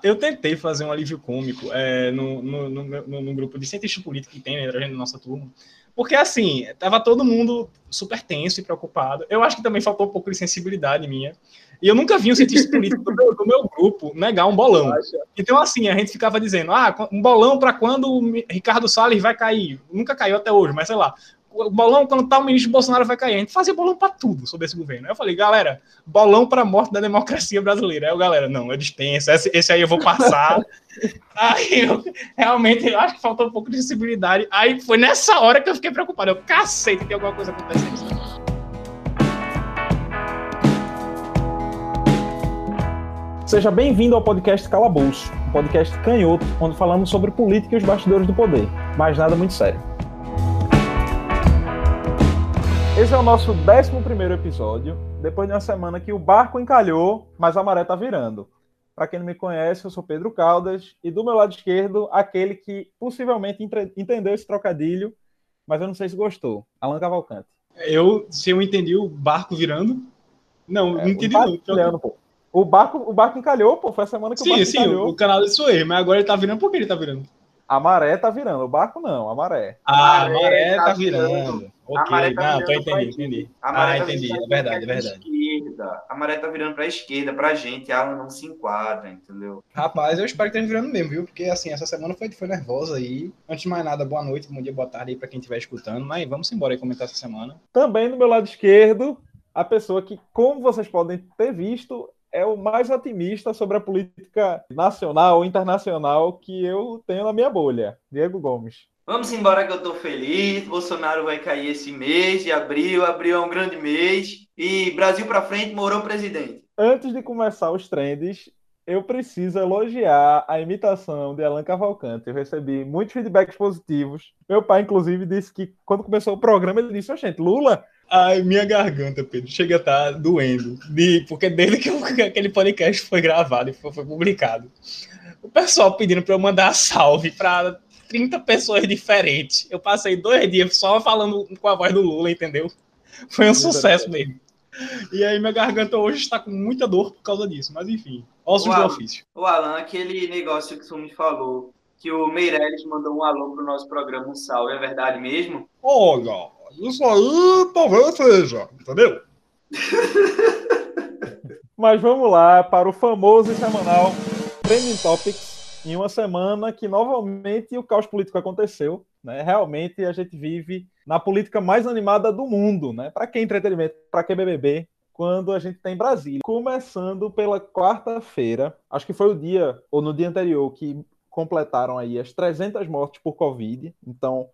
Eu tentei fazer um alívio cômico é, no, no, no, no, grupo de cientistas políticos que tem né, na nossa turma. Porque, assim, tava todo mundo super tenso e preocupado. Eu acho que também faltou um pouco de sensibilidade minha. E eu nunca vi um cientista político do meu, do meu grupo negar um bolão. Então, assim, a gente ficava dizendo, ah, um bolão para quando o Ricardo Salles vai cair. Nunca caiu até hoje, mas sei lá o bolão quando tá o ministro Bolsonaro vai cair. A gente fazia bolão para tudo sobre esse governo. Aí eu falei, galera, bolão para a morte da democracia brasileira. Aí eu, galera, não, eu dispenso, esse, esse aí eu vou passar. aí eu realmente eu acho que faltou um pouco de sensibilidade. Aí foi nessa hora que eu fiquei preocupado. Eu, cacete, tem alguma coisa acontecendo. Seja bem-vindo ao podcast Calabouço, um podcast canhoto, onde falamos sobre política e os bastidores do poder, mas nada muito sério. Esse é o nosso 11 episódio, depois de uma semana que o barco encalhou, mas a maré tá virando. Para quem não me conhece, eu sou Pedro Caldas e do meu lado esquerdo, aquele que possivelmente entendeu esse trocadilho, mas eu não sei se gostou, Alan Cavalcante. Eu, se eu entendi o barco virando, não, é, não entendi não. Pô. O barco, o barco encalhou, pô, foi a semana que sim, o barco sim, encalhou. Sim, o canal de Suez, mas agora ele tá virando, por que ele tá virando? A maré tá virando, o barco não, a maré. Ah, a maré, tá, tá virando. virando. Ok, a maré tá não, tô entendi, entendi. A maré ah, tá entendi, é verdade, é verdade. Esquerda. A maré tá virando pra esquerda, pra gente, ela não se enquadra, entendeu? Rapaz, eu espero que esteja virando mesmo, viu? Porque, assim, essa semana foi, foi nervosa aí. Antes de mais nada, boa noite, bom dia, boa tarde aí pra quem estiver escutando. Mas vamos embora aí comentar essa semana. Também do meu lado esquerdo, a pessoa que, como vocês podem ter visto, é o mais otimista sobre a política nacional ou internacional que eu tenho na minha bolha, Diego Gomes. Vamos embora que eu tô feliz. Bolsonaro vai cair esse mês de abril. Abril é um grande mês. E Brasil para frente, morou presidente. Antes de começar os trends, eu preciso elogiar a imitação de Alan Cavalcante. Eu recebi muitos feedbacks positivos. Meu pai, inclusive, disse que quando começou o programa, ele disse: oh, gente, Lula Ai, minha garganta, Pedro, chega a estar tá doendo. De, porque desde que aquele podcast foi gravado e foi, foi publicado, o pessoal pedindo para eu mandar salve para 30 pessoas diferentes. Eu passei dois dias só falando com a voz do Lula, entendeu? Foi um sucesso mesmo. E aí minha garganta hoje está com muita dor por causa disso, mas enfim, ossos do ofício. O Alan, aquele negócio que o me falou, que o Meirelles mandou um alô pro nosso programa, um salve, é verdade mesmo? Olha, isso aí talvez seja, entendeu? Mas vamos lá para o famoso semanal Trending Topics, em uma semana que novamente o caos político aconteceu. Né? Realmente a gente vive na política mais animada do mundo. Né? Para que entretenimento? Para que BBB? Quando a gente tem Brasília. Começando pela quarta-feira, acho que foi o dia, ou no dia anterior, que completaram aí as 300 mortes por Covid. Então,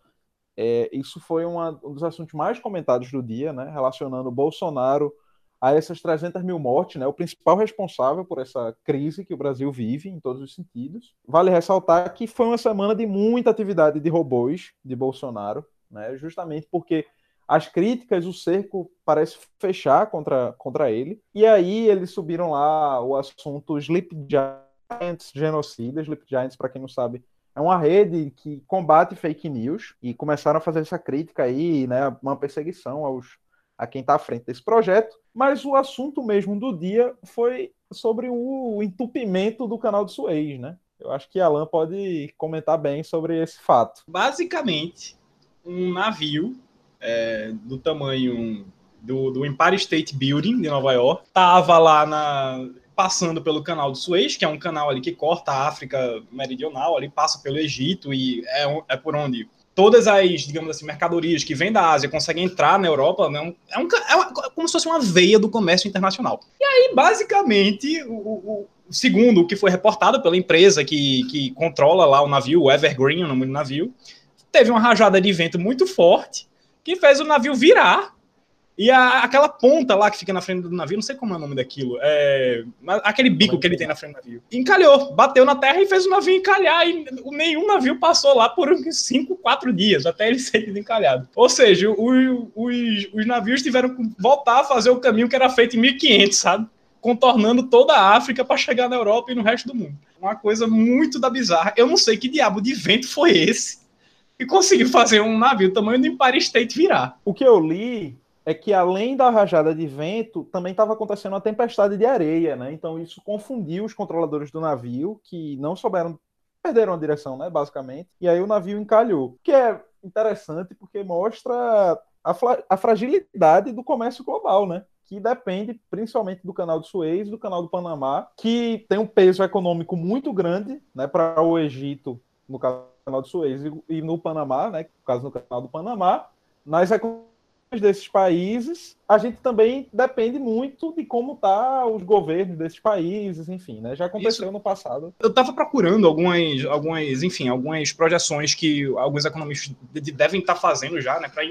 é, isso foi uma, um dos assuntos mais comentados do dia, né, relacionando Bolsonaro a essas 300 mil mortes, né, o principal responsável por essa crise que o Brasil vive em todos os sentidos. Vale ressaltar que foi uma semana de muita atividade de robôs de Bolsonaro, né, justamente porque as críticas, o cerco parece fechar contra, contra ele. E aí eles subiram lá o assunto Sleep Giants, genocida. Sleep Giants, para quem não sabe, é uma rede que combate fake news e começaram a fazer essa crítica aí, né, uma perseguição aos a quem está à frente desse projeto. Mas o assunto mesmo do dia foi sobre o entupimento do canal de Suez, né? Eu acho que Alan pode comentar bem sobre esse fato. Basicamente, um navio é, do tamanho do, do Empire State Building de Nova York estava lá na passando pelo canal do Suez, que é um canal ali que corta a África Meridional, ali passa pelo Egito e é, é por onde todas as, digamos assim, mercadorias que vêm da Ásia conseguem entrar na Europa, né? é, um, é uma, como se fosse uma veia do comércio internacional. E aí, basicamente, o, o, segundo o que foi reportado pela empresa que, que controla lá o navio, o Evergreen, o nome do navio, teve uma rajada de vento muito forte que fez o navio virar e a, aquela ponta lá que fica na frente do navio, não sei como é o nome daquilo, é, aquele bico que ele tem na frente do navio, encalhou, bateu na terra e fez o navio encalhar. E nenhum navio passou lá por uns 5, 4 dias, até ele ser desencalhado. Ou seja, os, os, os navios tiveram que voltar a fazer o caminho que era feito em 1500, sabe? Contornando toda a África para chegar na Europa e no resto do mundo. Uma coisa muito da bizarra. Eu não sei que diabo de vento foi esse que conseguiu fazer um navio tamanho do Empire State virar. O que eu li é que além da rajada de vento, também estava acontecendo uma tempestade de areia, né? Então isso confundiu os controladores do navio, que não souberam, perderam a direção, né? Basicamente. E aí o navio encalhou. Que é interessante porque mostra a, a fragilidade do comércio global, né? que depende principalmente do canal de Suez, do canal do Panamá, que tem um peso econômico muito grande né, para o Egito, no canal de Suez, e, no Panamá, né, no caso no canal do Panamá, nas economias desses países, a gente também depende muito de como tá os governos desses países, enfim, né? Já aconteceu Isso. no passado. Eu estava procurando algumas, algumas, enfim, algumas projeções que alguns economistas devem estar tá fazendo já, né, para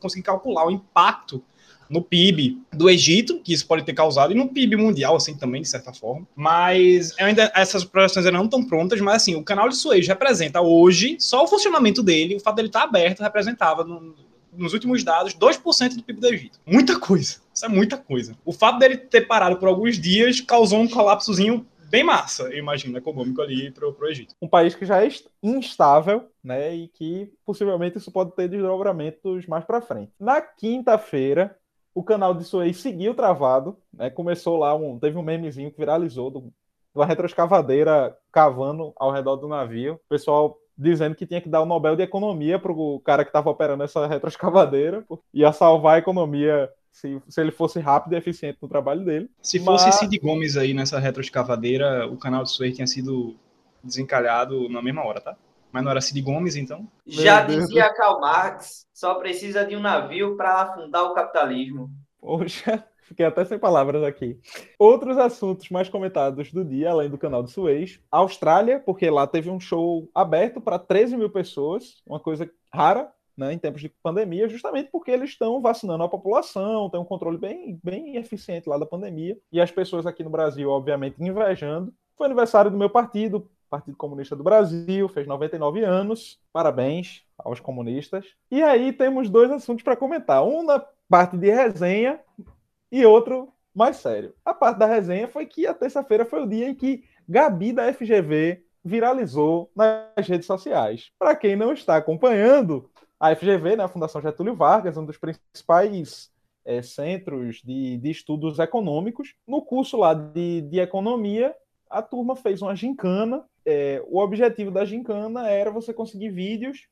conseguir calcular o impacto no PIB do Egito, que isso pode ter causado, e no PIB mundial, assim, também, de certa forma. Mas ainda essas projeções ainda não estão prontas, mas assim, o canal de Suez representa hoje, só o funcionamento dele, o fato dele estar aberto, representava no, nos últimos dados, 2% do PIB do Egito. Muita coisa. Isso é muita coisa. O fato dele ter parado por alguns dias causou um colapsozinho bem massa, eu imagino, econômico ali para o Egito. Um país que já é instável, né, e que possivelmente isso pode ter desdobramentos mais para frente. Na quinta-feira, o canal de Suez seguiu travado, né? Começou lá um, teve um memezinho que viralizou do, uma retroescavadeira cavando ao redor do navio. O pessoal dizendo que tinha que dar o Nobel de Economia para o cara que estava operando essa retroescavadeira, ia salvar a economia se, se ele fosse rápido e eficiente no trabalho dele. Se Mas... fosse Cid Gomes aí nessa retroescavadeira, o canal de Suez tinha sido desencalhado na mesma hora, tá? Mas não era Cid Gomes, então? Já dizia Karl Marx, só precisa de um navio para afundar o capitalismo. Poxa, fiquei até sem palavras aqui. Outros assuntos mais comentados do dia, além do canal de Suez. Austrália, porque lá teve um show aberto para 13 mil pessoas, uma coisa rara, né, em tempos de pandemia, justamente porque eles estão vacinando a população, tem um controle bem, bem eficiente lá da pandemia, e as pessoas aqui no Brasil, obviamente, invejando. Foi aniversário do meu partido, Partido Comunista do Brasil, fez 99 anos. Parabéns aos comunistas. E aí temos dois assuntos para comentar. Um na parte de resenha e outro mais sério. A parte da resenha foi que a terça-feira foi o dia em que Gabi da FGV viralizou nas redes sociais. Para quem não está acompanhando, a FGV, né, a Fundação Getúlio Vargas, um dos principais é, centros de, de, estudos econômicos, no curso lá de, de economia, a turma fez uma gincana é, o objetivo da gincana era você conseguir vídeos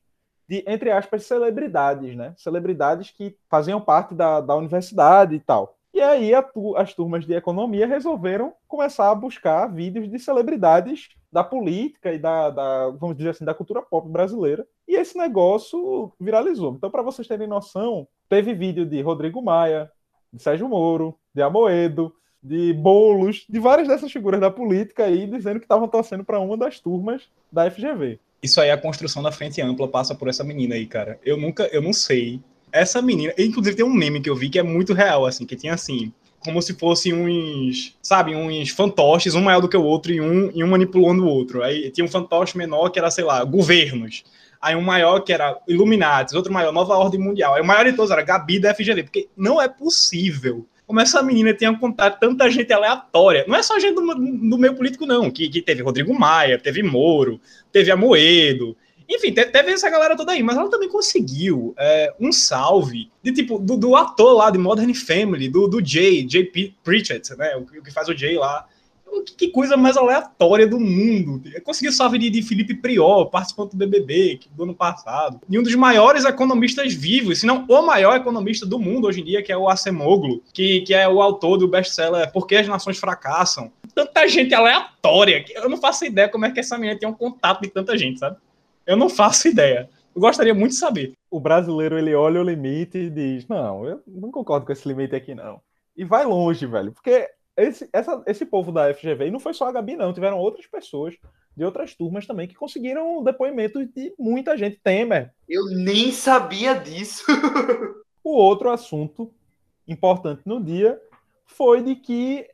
de, entre aspas, celebridades, né? Celebridades que faziam parte da, da universidade e tal. E aí as turmas de economia resolveram começar a buscar vídeos de celebridades da política e da, da, vamos dizer assim, da cultura pop brasileira. E esse negócio viralizou. Então, para vocês terem noção, teve vídeo de Rodrigo Maia, de Sérgio Moro, de Amoedo, de bolos, de várias dessas figuras da política aí, dizendo que estavam torcendo para uma das turmas da FGV. Isso aí, a construção da frente ampla passa por essa menina aí, cara. Eu nunca, eu não sei. Essa menina, inclusive tem um meme que eu vi que é muito real, assim, que tinha assim, como se fossem uns, sabe, uns fantoches, um maior do que o outro e um, e um manipulando o outro. Aí tinha um fantoche menor que era, sei lá, governos. Aí um maior que era Illuminati, outro maior, Nova Ordem Mundial. Aí o maior de todos era Gabi da FGV, porque não é possível como essa menina tinha contato tanta gente aleatória. Não é só gente do, do meio político, não, que, que teve Rodrigo Maia, teve Moro, teve Amoedo. Enfim, teve essa galera toda aí, mas ela também conseguiu é, um salve de tipo do, do, ator lá de Modern Family, do, do Jay, Jay Pritchett, né? O, o que faz o Jay lá que coisa mais aleatória do mundo. Conseguiu salve de, de Felipe Priol, participante do BBB do ano passado. E um dos maiores economistas vivos, se não o maior economista do mundo hoje em dia, que é o Acemoglu, que, que é o autor do best-seller Por que as Nações Fracassam. Tanta gente aleatória, que eu não faço ideia como é que essa menina tem um contato de tanta gente, sabe? Eu não faço ideia. Eu gostaria muito de saber. O brasileiro, ele olha o limite e diz, não, eu não concordo com esse limite aqui, não. E vai longe, velho. Porque esse, essa, esse povo da FGV, e não foi só a Gabi, não, tiveram outras pessoas de outras turmas também que conseguiram depoimentos de muita gente. Temer. Eu nem sabia disso. o outro assunto importante no dia foi de que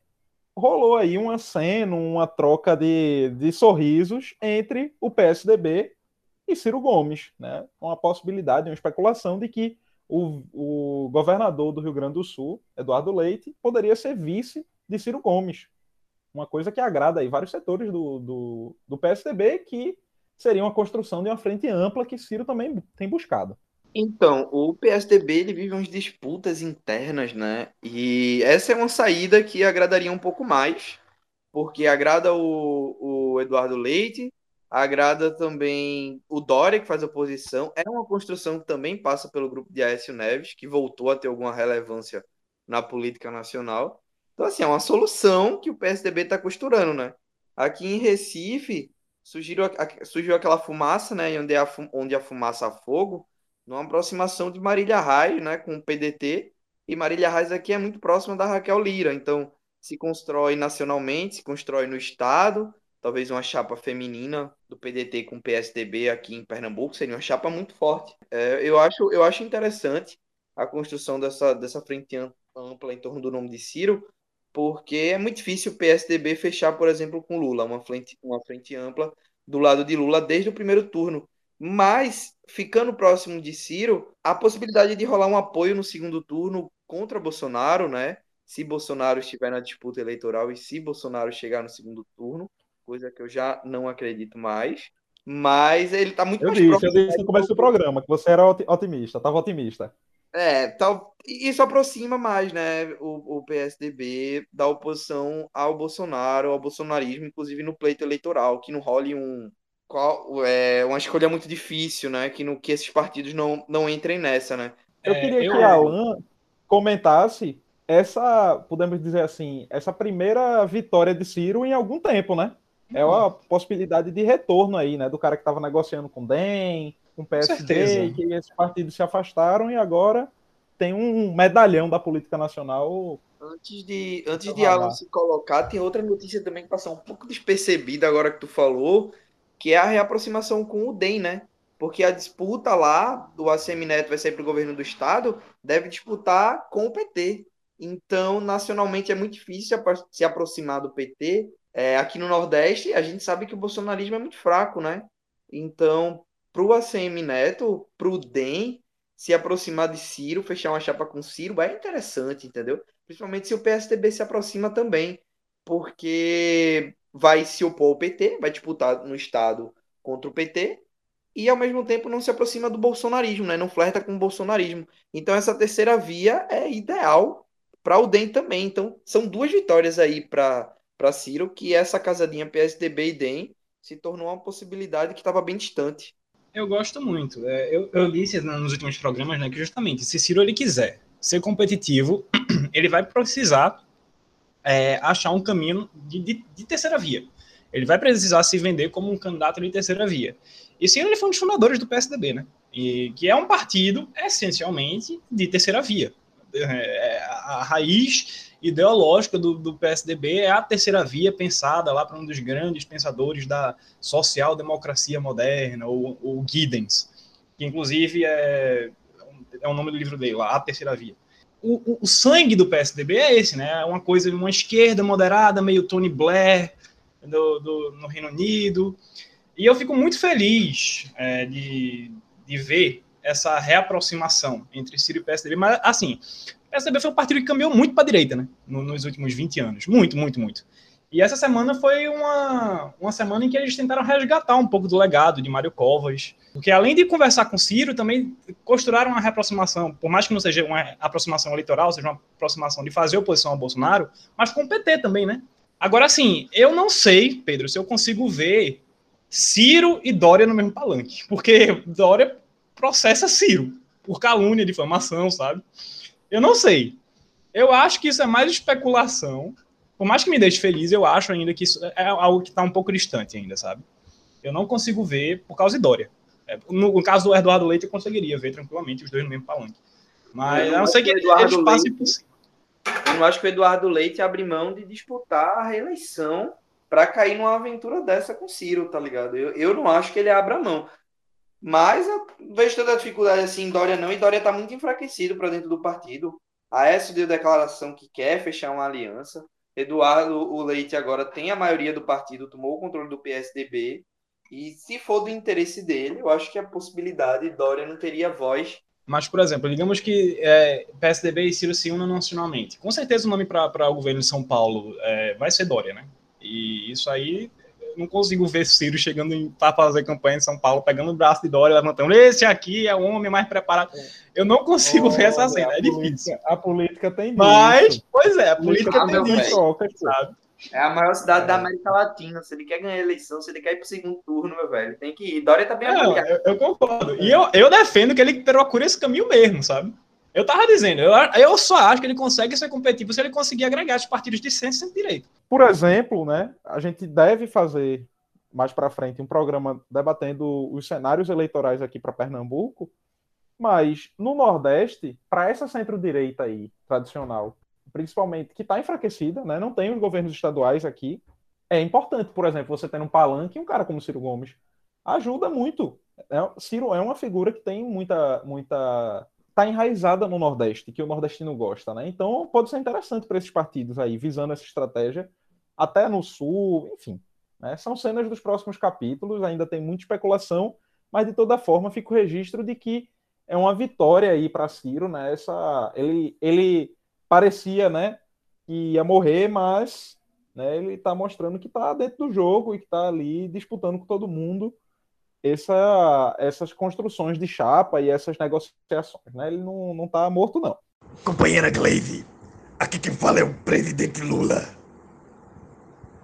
rolou aí uma cena, uma troca de, de sorrisos entre o PSDB e Ciro Gomes, né? Uma possibilidade, uma especulação de que o, o governador do Rio Grande do Sul, Eduardo Leite, poderia ser vice de Ciro Gomes. Uma coisa que agrada aí vários setores do, do, do PSDB, que seria uma construção de uma frente ampla que Ciro também tem buscado. Então, o PSDB ele vive umas disputas internas, né? E essa é uma saída que agradaria um pouco mais, porque agrada o, o Eduardo Leite, agrada também o Dória, que faz oposição. É uma construção que também passa pelo grupo de Aécio Neves, que voltou a ter alguma relevância na política nacional. Então, assim, é uma solução que o PSDB está costurando, né? Aqui em Recife, surgiu, surgiu aquela fumaça, né? Onde a, onde a fumaça a fogo numa aproximação de Marília Reis, né, com o PDT, e Marília Reis aqui é muito próxima da Raquel Lira, então se constrói nacionalmente, se constrói no estado, talvez uma chapa feminina do PDT com o PSDB aqui em Pernambuco seria uma chapa muito forte. É, eu, acho, eu acho interessante a construção dessa, dessa frente ampla em torno do nome de Ciro, porque é muito difícil o PSDB fechar, por exemplo, com Lula, uma frente, uma frente ampla do lado de Lula desde o primeiro turno. Mas, ficando próximo de Ciro, a possibilidade de rolar um apoio no segundo turno contra Bolsonaro, né? Se Bolsonaro estiver na disputa eleitoral e se Bolsonaro chegar no segundo turno, coisa que eu já não acredito mais. Mas ele está muito eu mais disse, próximo. Eu disse no começo do programa que você era otimista, estava otimista. É, tal, isso aproxima mais, né, o, o PSDB da oposição ao Bolsonaro, ao bolsonarismo, inclusive no pleito eleitoral, que não role um, qual, é uma escolha muito difícil, né? Que, no, que esses partidos não, não entrem nessa, né? Eu queria é, eu... que Alan comentasse essa, podemos dizer assim, essa primeira vitória de Ciro em algum tempo, né? É uma possibilidade de retorno aí, né? Do cara que estava negociando com o DEM, com o PSD, que esses partidos se afastaram e agora tem um medalhão da política nacional. Antes de, antes de Alan se colocar, tem outra notícia também que passou um pouco despercebida agora que tu falou, que é a reaproximação com o DEM, né? Porque a disputa lá do ACM Neto vai sair para o governo do estado, deve disputar com o PT. Então, nacionalmente é muito difícil se aproximar do PT. É, aqui no Nordeste, a gente sabe que o bolsonarismo é muito fraco, né? Então, para o ACM Neto, para o DEM, se aproximar de Ciro, fechar uma chapa com Ciro, é interessante, entendeu? Principalmente se o PSDB se aproxima também, porque vai se opor ao PT, vai disputar no Estado contra o PT, e ao mesmo tempo não se aproxima do bolsonarismo, né? não flerta com o bolsonarismo. Então essa terceira via é ideal para o DEM também. Então são duas vitórias aí para Ciro, que essa casadinha PSDB e DEM se tornou uma possibilidade que estava bem distante. Eu gosto muito. É, eu, eu disse nos últimos programas né, que justamente se Ciro ele quiser ser competitivo, ele vai precisar é, achar um caminho de, de, de, terceira via. Ele vai precisar se vender como um candidato de terceira via. E sim, ele foi um dos fundadores do PSDB, né? E, que é um partido essencialmente de terceira via. É, a raiz ideológica do, do, PSDB é a terceira via pensada lá para um dos grandes pensadores da social-democracia moderna, o, o Giddens, que inclusive é, é o nome do livro dele lá, A Terceira Via o, o, sangue do PSDB é esse, né? É uma coisa, uma esquerda moderada, meio Tony Blair do, do no Reino Unido. E eu fico muito feliz é, de, de ver essa reaproximação entre Ciro e PSDB. Mas, assim, o PSDB foi um partido que caminhou muito para a direita, né? Nos últimos 20 anos. Muito, muito, muito. E essa semana foi uma, uma semana em que eles tentaram resgatar um pouco do legado de Mário Covas. Porque além de conversar com Ciro, também costuraram uma reaproximação, por mais que não seja uma aproximação eleitoral, seja uma aproximação de fazer oposição ao Bolsonaro, mas com o PT também, né? Agora, assim, eu não sei, Pedro, se eu consigo ver Ciro e Dória no mesmo palanque. Porque Dória processa Ciro por calúnia, difamação, sabe? Eu não sei. Eu acho que isso é mais especulação por mais que me deixe feliz, eu acho ainda que isso é algo que está um pouco distante ainda, sabe? Eu não consigo ver por causa de Dória. É, no, caso do Eduardo Leite, eu conseguiria ver tranquilamente os dois no mesmo palanque. Mas eu não sei que eles passem por cima. Eu não acho que o Eduardo Leite abre mão de disputar a reeleição para cair numa aventura dessa com Ciro, tá ligado? Eu, eu não acho que ele abra mão. Mas eu vejo toda a dificuldade assim Dória não, e Dória está muito enfraquecido para dentro do partido. Aécio deu declaração que quer fechar uma aliança. Eduardo o Leite agora tem a maioria do partido, tomou o controle do PSDB. E se for do interesse dele, eu acho que a possibilidade Dória não teria voz. Mas, por exemplo, digamos que é, PSDB e Ciro se unam nacionalmente. Com certeza o nome para o governo de São Paulo é, vai ser Dória, né? E isso aí não consigo ver Ciro chegando para fazer campanha em São Paulo, pegando o braço de Dória, levantando, esse aqui é o homem mais preparado. Eu não consigo ver essa cena, é difícil. A política tem Mas, pois é, a política tem disso, sabe? É a maior cidade é. da América Latina. Se ele quer ganhar a eleição, se ele quer ir pro segundo turno, meu velho, tem que ir. Dória tá bem é, eu, eu, concordo. E eu, eu defendo que ele procure esse caminho mesmo, sabe? Eu tava dizendo, eu, eu só acho que ele consegue ser competitivo se ele conseguir agregar os partidos de centro e centro-direita. Por exemplo, né, a gente deve fazer mais para frente um programa debatendo os cenários eleitorais aqui para Pernambuco, mas no Nordeste, para essa centro-direita aí, tradicional, principalmente que está enfraquecida, né, não tem os governos estaduais aqui, é importante, por exemplo, você ter um palanque um cara como Ciro Gomes. Ajuda muito. É, Ciro é uma figura que tem muita, muita está enraizada no Nordeste, que o nordestino gosta, né? Então pode ser interessante para esses partidos aí, visando essa estratégia, até no Sul, enfim. Né? São cenas dos próximos capítulos, ainda tem muita especulação, mas de toda forma fica o registro de que é uma vitória aí para Ciro, né? Essa, ele, ele parecia, né, que ia morrer, mas né, ele está mostrando que está dentro do jogo e que está ali disputando com todo mundo essa, essas construções de chapa e essas negociações. Né? Ele não, não tá morto, não. Companheira Glaze, aqui quem fala é o presidente Lula.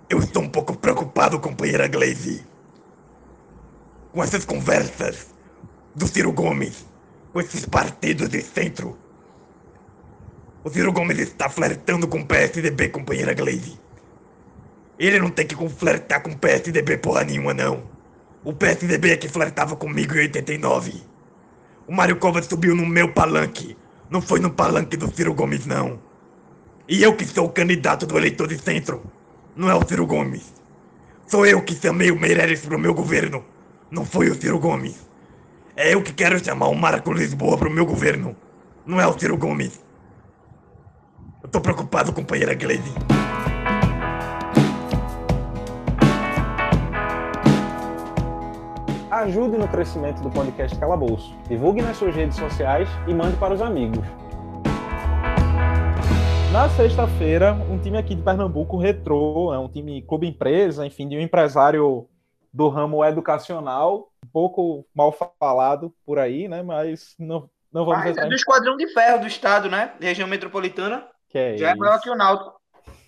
Eu estou um pouco preocupado, companheira Glaze, com essas conversas do Ciro Gomes, com esses partidos de centro. O Ciro Gomes está flertando com o PSDB, companheira Glaze. Ele não tem que flertar com o PSDB porra nenhuma, não. O PSDB é que flertava comigo em 89. O Mário Covas subiu no meu palanque. Não foi no palanque do Ciro Gomes, não. E eu que sou o candidato do eleitor de centro. Não é o Ciro Gomes. Sou eu que chamei o Meireles pro meu governo. Não foi o Ciro Gomes. É eu que quero chamar o Marco Lisboa pro meu governo. Não é o Ciro Gomes. Eu tô preocupado, companheira Gleisi. Ajude no crescimento do podcast Calabouço. Divulgue nas suas redes sociais e mande para os amigos. Na sexta-feira, um time aqui de Pernambuco retrô, é um time clube empresa, enfim, de um empresário do ramo educacional, um pouco mal falado por aí, né? Mas não, não vamos ah, É do Esquadrão de Ferro do Estado, né? Região metropolitana. Que é Já isso. é maior que o Náutico.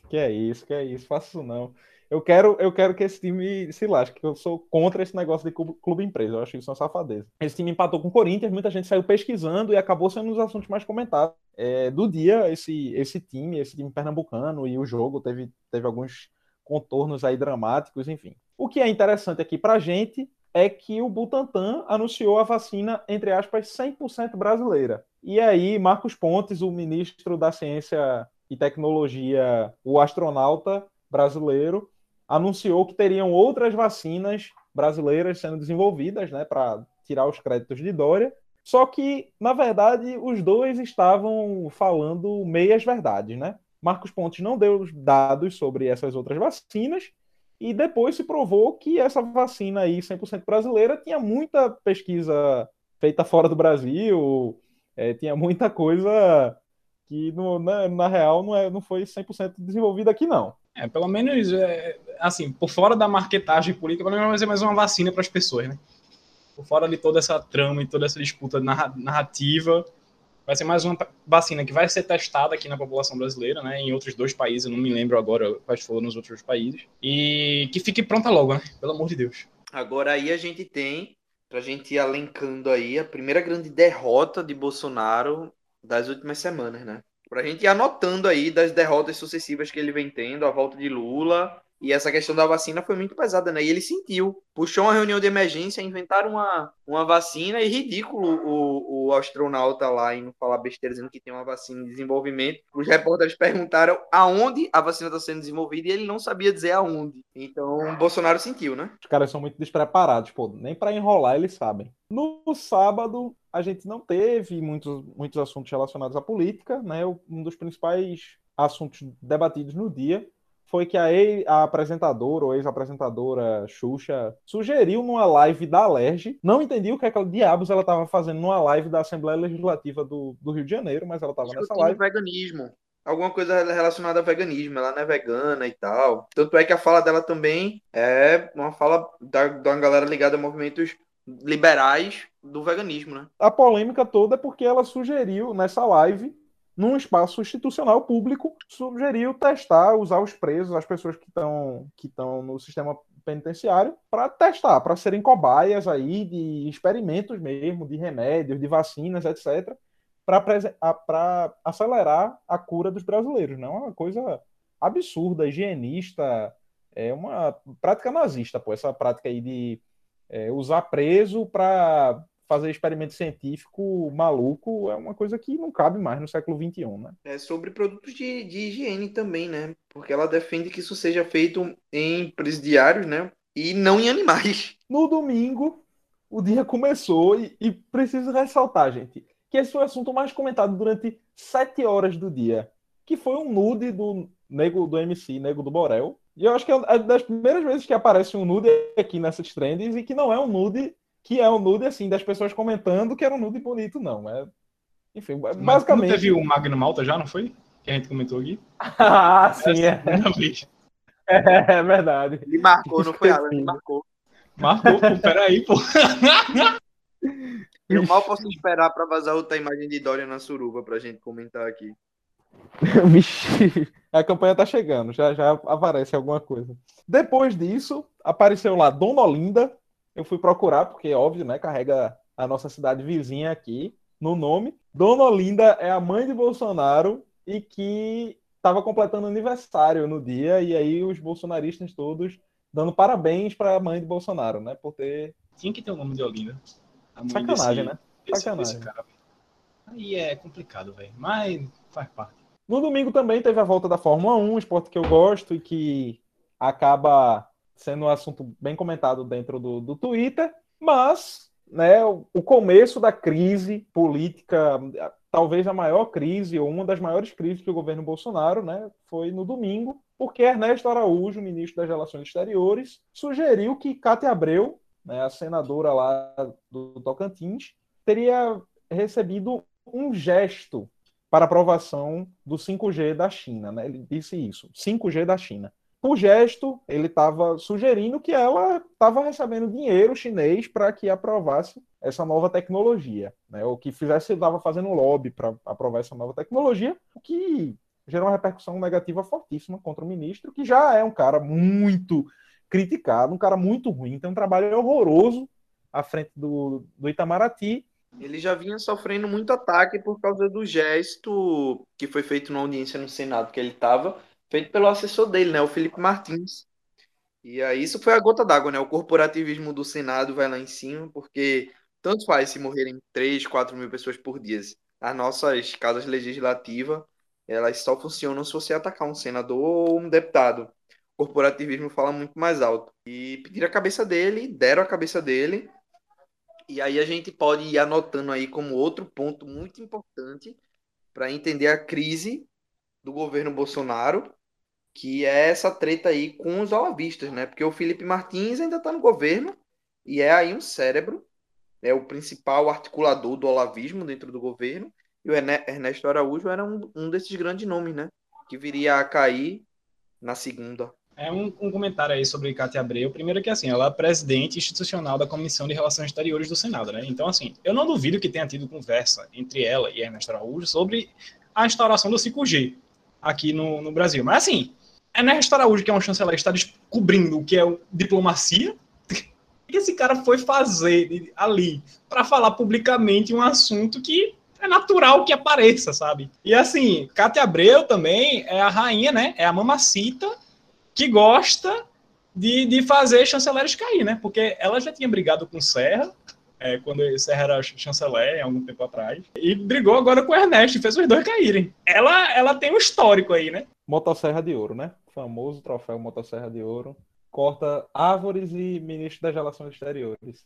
Que é isso, que é isso. Faço isso não. Eu quero, eu quero que esse time se lasque, que eu sou contra esse negócio de clube, clube empresa. Eu acho isso uma safadeza. Esse time empatou com o Corinthians, muita gente saiu pesquisando e acabou sendo um dos assuntos mais comentados é, do dia. Esse, esse time, esse time pernambucano e o jogo teve, teve alguns contornos aí dramáticos, enfim. O que é interessante aqui pra gente é que o Butantan anunciou a vacina, entre aspas, 100% brasileira. E aí, Marcos Pontes, o ministro da Ciência e Tecnologia, o astronauta brasileiro, anunciou que teriam outras vacinas brasileiras sendo desenvolvidas, né, para tirar os créditos de Dória. Só que, na verdade, os dois estavam falando meias verdades, né? Marcos Pontes não deu dados sobre essas outras vacinas e depois se provou que essa vacina aí 100% brasileira tinha muita pesquisa feita fora do Brasil, é, tinha muita coisa que no, na, na, real não, é, não foi 100% desenvolvida aqui não. É, pelo menos, é, assim, por fora da marketagem política, pelo menos vai ser mais uma vacina para as pessoas, né? Por fora de toda essa trama e toda essa disputa narrativa, vai ser mais uma vacina que vai ser testada aqui na população brasileira, né? Em outros dois países, eu não me lembro agora quais foram nos outros países. E que fique pronta logo, né? Pelo amor de Deus. Agora aí a gente tem, pra gente ir alencando aí, a primeira grande derrota de Bolsonaro das últimas semanas, né? Pra gente ir anotando aí das derrotas sucessivas que ele vem tendo, a volta de Lula. E essa questão da vacina foi muito pesada, né? E ele sentiu. Puxou uma reunião de emergência, inventaram uma, uma vacina e ridículo o, o astronauta lá indo falar besteira dizendo que tem uma vacina em desenvolvimento. Os repórteres perguntaram aonde a vacina está sendo desenvolvida e ele não sabia dizer aonde. Então, Bolsonaro sentiu, né? Os caras são muito despreparados, pô. Nem para enrolar eles sabem. No sábado, a gente não teve muitos, muitos assuntos relacionados à política, né? Um dos principais assuntos debatidos no dia foi que a, a apresentadora ou ex-apresentadora Xuxa sugeriu numa live da Alerj, não entendi o que é que diabos ela estava fazendo numa live da Assembleia Legislativa do, do Rio de Janeiro, mas ela estava nessa live. veganismo. alguma coisa relacionada ao veganismo. Ela não é vegana e tal. Tanto é que a fala dela também é uma fala da, da galera ligada a movimentos liberais do veganismo, né? A polêmica toda é porque ela sugeriu nessa live num espaço institucional público, sugeriu testar, usar os presos, as pessoas que estão que estão no sistema penitenciário, para testar, para serem cobaias aí de experimentos mesmo, de remédios, de vacinas, etc., para acelerar a cura dos brasileiros. Não é uma coisa absurda, higienista, é uma prática nazista, pô, essa prática aí de é, usar preso para fazer experimento científico maluco é uma coisa que não cabe mais no século XXI, né? É sobre produtos de, de higiene também, né? Porque ela defende que isso seja feito em presidiários, né? E não em animais. No domingo, o dia começou e, e preciso ressaltar, gente, que esse foi o assunto mais comentado durante sete horas do dia, que foi um nude do nego do MC, nego do Borel. E eu acho que é das primeiras vezes que aparece um nude aqui nessas trends e que não é um nude que é um nude, assim, das pessoas comentando que era um nude bonito, não. É... Enfim, Mas basicamente. Você viu o Magno Malta já, não foi? Que a gente comentou aqui. ah, sim, é. É, é verdade. Ele marcou, não foi ela, ele marcou. Marcou, pô, peraí, pô. Eu mal posso esperar para vazar outra imagem de Dória na suruba pra gente comentar aqui. Vixe, a campanha tá chegando, já, já aparece alguma coisa. Depois disso, apareceu lá Dona Olinda, eu fui procurar, porque, óbvio, né, carrega a nossa cidade vizinha aqui no nome. Dona Olinda é a mãe de Bolsonaro e que estava completando aniversário no dia, e aí os bolsonaristas todos dando parabéns para a mãe de Bolsonaro, né, por ter... Tinha que ter o nome de Olinda. Sacanagem, desse, né? Desse, Sacanagem. Desse. Aí é complicado, velho, mas faz parte. No domingo também teve a volta da Fórmula 1, esporte que eu gosto e que acaba sendo um assunto bem comentado dentro do, do Twitter, mas né, o começo da crise política, talvez a maior crise, ou uma das maiores crises que o governo Bolsonaro, né, foi no domingo, porque Ernesto Araújo, ministro das Relações Exteriores, sugeriu que Cátia Abreu, né, a senadora lá do Tocantins, teria recebido um gesto para aprovação do 5G da China. Né? Ele disse isso, 5G da China por gesto, ele estava sugerindo que ela estava recebendo dinheiro chinês para que aprovasse essa nova tecnologia, né? ou que fizesse, estava fazendo lobby para aprovar essa nova tecnologia, o que gerou uma repercussão negativa fortíssima contra o ministro, que já é um cara muito criticado, um cara muito ruim, tem um trabalho horroroso à frente do, do Itamaraty. Ele já vinha sofrendo muito ataque por causa do gesto que foi feito na audiência no Senado que ele estava, feito pelo assessor dele, né, o Felipe Martins. E aí isso foi a gota d'água, né? O corporativismo do Senado vai lá em cima, porque tanto faz se morrerem 3, 4 mil pessoas por dia. As nossas casas legislativas, elas só funcionam se você atacar um senador ou um deputado. O corporativismo fala muito mais alto. E pediram a cabeça dele, deram a cabeça dele. E aí a gente pode ir anotando aí como outro ponto muito importante para entender a crise do governo Bolsonaro que é essa treta aí com os olavistas, né? Porque o Felipe Martins ainda está no governo e é aí um cérebro, é o principal articulador do olavismo dentro do governo, e o Ernesto Araújo era um, um desses grandes nomes, né? Que viria a cair na segunda. É um, um comentário aí sobre Cátia Abreu. Primeiro que, assim, ela é presidente institucional da Comissão de Relações Exteriores do Senado, né? Então, assim, eu não duvido que tenha tido conversa entre ela e Ernesto Araújo sobre a instauração do 5G aqui no, no Brasil. Mas, assim, Ernesto Araújo, que é um chanceler, está descobrindo o que é diplomacia. O que esse cara foi fazer ali para falar publicamente um assunto que é natural que apareça, sabe? E assim, Cátia Abreu também é a rainha, né? É a mamacita que gosta de, de fazer chanceleres cair, né? Porque ela já tinha brigado com Serra, é, quando Serra era chanceler, há algum tempo atrás, e brigou agora com o Ernesto e fez os dois caírem. Ela, ela tem um histórico aí, né? Motosserra de Ouro, né? famoso troféu Motosserra de Ouro, corta árvores e ministro das Relações Exteriores.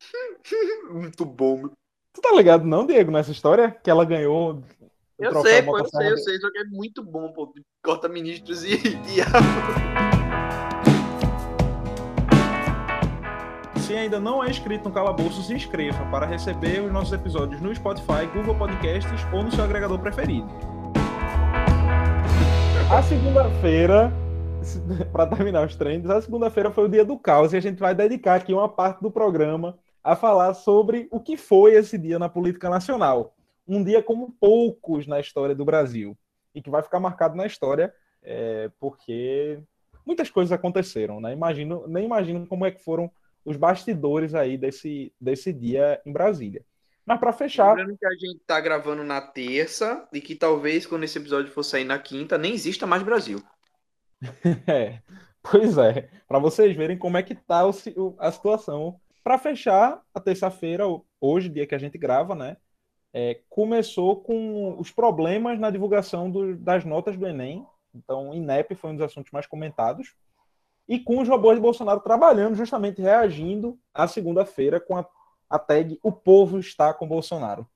Muito bom. Tu tá ligado não, Diego, nessa história? Que ela ganhou eu sei, pô, eu sei, eu sei, só que é muito bom, pô. Corta ministros e, e Se ainda não é inscrito no Calabouço, se inscreva para receber os nossos episódios no Spotify, Google Podcasts ou no seu agregador preferido. A segunda-feira, para terminar os treinos, a segunda-feira foi o dia do caos e a gente vai dedicar aqui uma parte do programa a falar sobre o que foi esse dia na política nacional. Um dia como poucos na história do Brasil e que vai ficar marcado na história é, porque muitas coisas aconteceram, né? Imagino, nem imagino como é que foram os bastidores aí desse, desse dia em Brasília. Mas para fechar. Lembrando que a gente tá gravando na terça e que talvez quando esse episódio for sair na quinta nem exista mais Brasil. é, pois é. Para vocês verem como é que tá o, a situação. Para fechar, a terça-feira, hoje, dia que a gente grava, né? É, começou com os problemas na divulgação do, das notas do Enem. Então, INEP foi um dos assuntos mais comentados. E com os robôs de Bolsonaro trabalhando, justamente reagindo à segunda-feira com a a tag O Povo Está com Bolsonaro.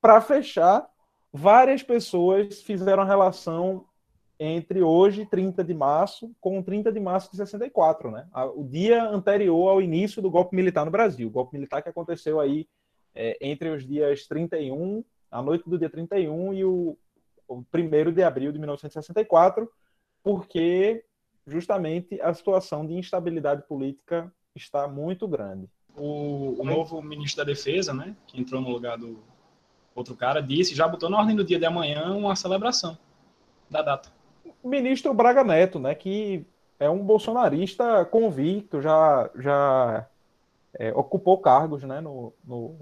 Para fechar, várias pessoas fizeram relação entre hoje, 30 de março, com 30 de março de 64, né? O dia anterior ao início do golpe militar no Brasil. O golpe militar que aconteceu aí é, entre os dias 31, a noite do dia 31 e o, o 1 de abril de 1964, porque justamente a situação de instabilidade política está muito grande o, o novo ministro da Defesa, né, que entrou no lugar do outro cara, disse, já botou na ordem do dia de amanhã uma celebração da data. O ministro Braga Neto, né, que é um bolsonarista convicto, já, já é, ocupou cargos né, no, no,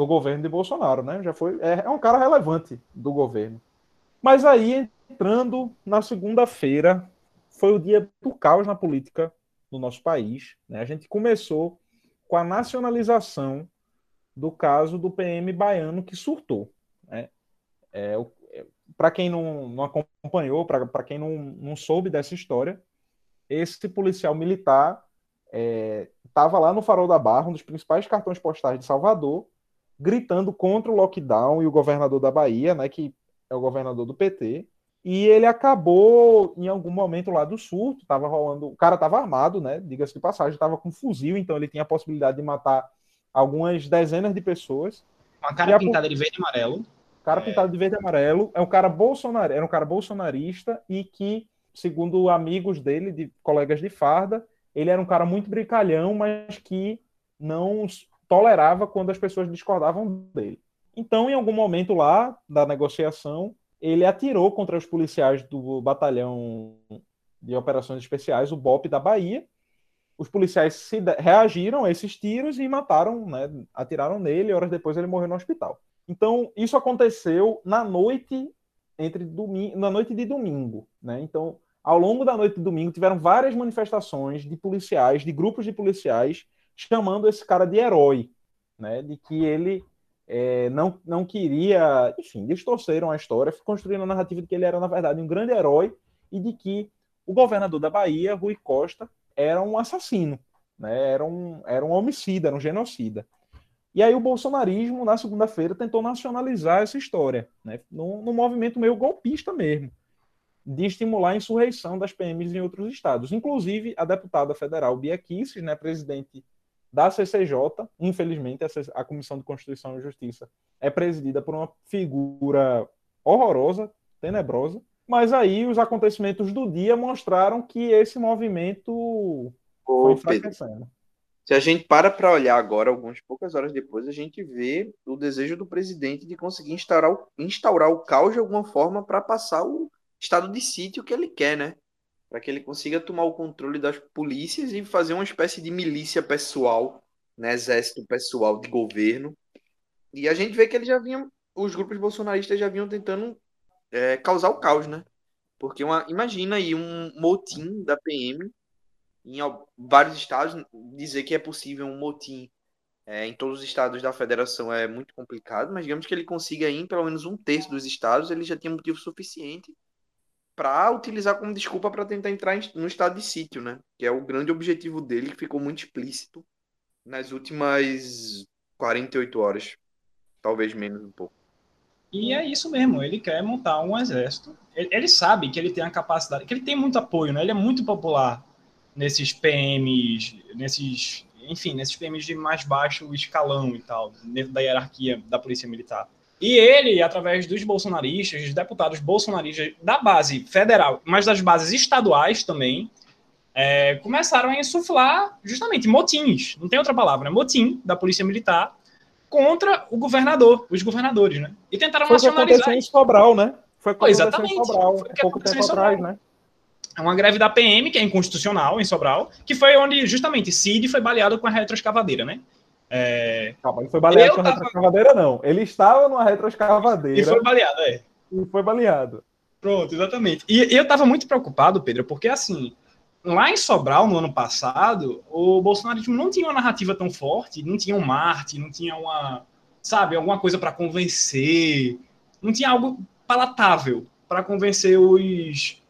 no, governo de Bolsonaro, né? Já foi, é, é um cara relevante do governo. Mas aí, entrando na segunda-feira, foi o dia do caos na política no nosso país. Né? A gente começou com a nacionalização do caso do PM baiano que surtou. Né? É, é, para quem não, não acompanhou, para quem não, não soube dessa história, esse policial militar estava é, lá no Farol da Barra, um dos principais cartões postais de Salvador, gritando contra o lockdown e o governador da Bahia, né, que é o governador do PT, e ele acabou, em algum momento lá do surto, tava rolando. O cara estava armado, né? Diga-se de passagem, estava com um fuzil, então ele tinha a possibilidade de matar algumas dezenas de pessoas. Uma cara pintada de verde e amarelo. Cara é... pintado de verde e amarelo. É um cara bolsonar... Era um cara bolsonarista e que, segundo amigos dele, de colegas de farda, ele era um cara muito brincalhão, mas que não tolerava quando as pessoas discordavam dele. Então, em algum momento lá da negociação, ele atirou contra os policiais do batalhão de operações especiais, o BOP da Bahia. Os policiais se reagiram a esses tiros e mataram, né, atiraram nele, horas depois ele morreu no hospital. Então, isso aconteceu na noite entre domingo, na noite de domingo, né? Então, ao longo da noite de domingo tiveram várias manifestações de policiais, de grupos de policiais chamando esse cara de herói, né? De que ele é, não, não queria, enfim, distorceram a história, construindo a narrativa de que ele era, na verdade, um grande herói e de que o governador da Bahia, Rui Costa, era um assassino, né? era, um, era um homicida, era um genocida. E aí o bolsonarismo, na segunda-feira, tentou nacionalizar essa história, né? num, num movimento meio golpista mesmo, de estimular a insurreição das PMs em outros estados. Inclusive, a deputada federal Bia né, presidente da CCJ, infelizmente, a Comissão de Constituição e Justiça é presidida por uma figura horrorosa, tenebrosa, mas aí os acontecimentos do dia mostraram que esse movimento Ô, foi enfraquecendo. Se a gente para para olhar agora, algumas poucas horas depois, a gente vê o desejo do presidente de conseguir instaurar o, instaurar o caos de alguma forma para passar o estado de sítio que ele quer, né? Para que ele consiga tomar o controle das polícias e fazer uma espécie de milícia pessoal, né, exército pessoal de governo. E a gente vê que ele já vinha, os grupos bolsonaristas já vinham tentando é, causar o caos, né? Porque uma, imagina aí um motim da PM em vários estados, dizer que é possível um motim é, em todos os estados da federação é muito complicado, mas digamos que ele consiga ir em pelo menos um terço dos estados, ele já tinha motivo suficiente para utilizar como desculpa para tentar entrar no estado de sítio, né? Que é o grande objetivo dele, que ficou muito explícito nas últimas 48 horas, talvez menos um pouco. E é isso mesmo, ele quer montar um exército. Ele, ele, sabe que ele tem a capacidade, que ele tem muito apoio, né? Ele é muito popular nesses PMs, nesses, enfim, nesses PMs de mais baixo escalão e tal, dentro da hierarquia da polícia militar. E ele, através dos bolsonaristas, dos deputados bolsonaristas da base federal, mas das bases estaduais também, é, começaram a insuflar justamente motins, não tem outra palavra, né? motim da polícia militar contra o governador, os governadores, né? E tentaram Foi nacionalizar. aconteceu em Sobral, né? Foi o que Foi, aconteceu exatamente. em Sobral, Foi um pouco tempo atrás, né? É uma greve da PM, que é inconstitucional em Sobral, que foi onde justamente Cid foi baleado com a retroescavadeira, né? É, Calma, ele foi baleado com a tava- retroescavadeira, não. Ele estava numa retroescavadeira e foi baleado, é. e foi baleado. Pronto, exatamente. E eu tava muito preocupado, Pedro, porque assim, lá em Sobral, no ano passado, o bolsonarismo não tinha uma narrativa tão forte, não tinha um Marte, não tinha uma, sabe, alguma coisa para convencer, não tinha algo palatável para convencer os,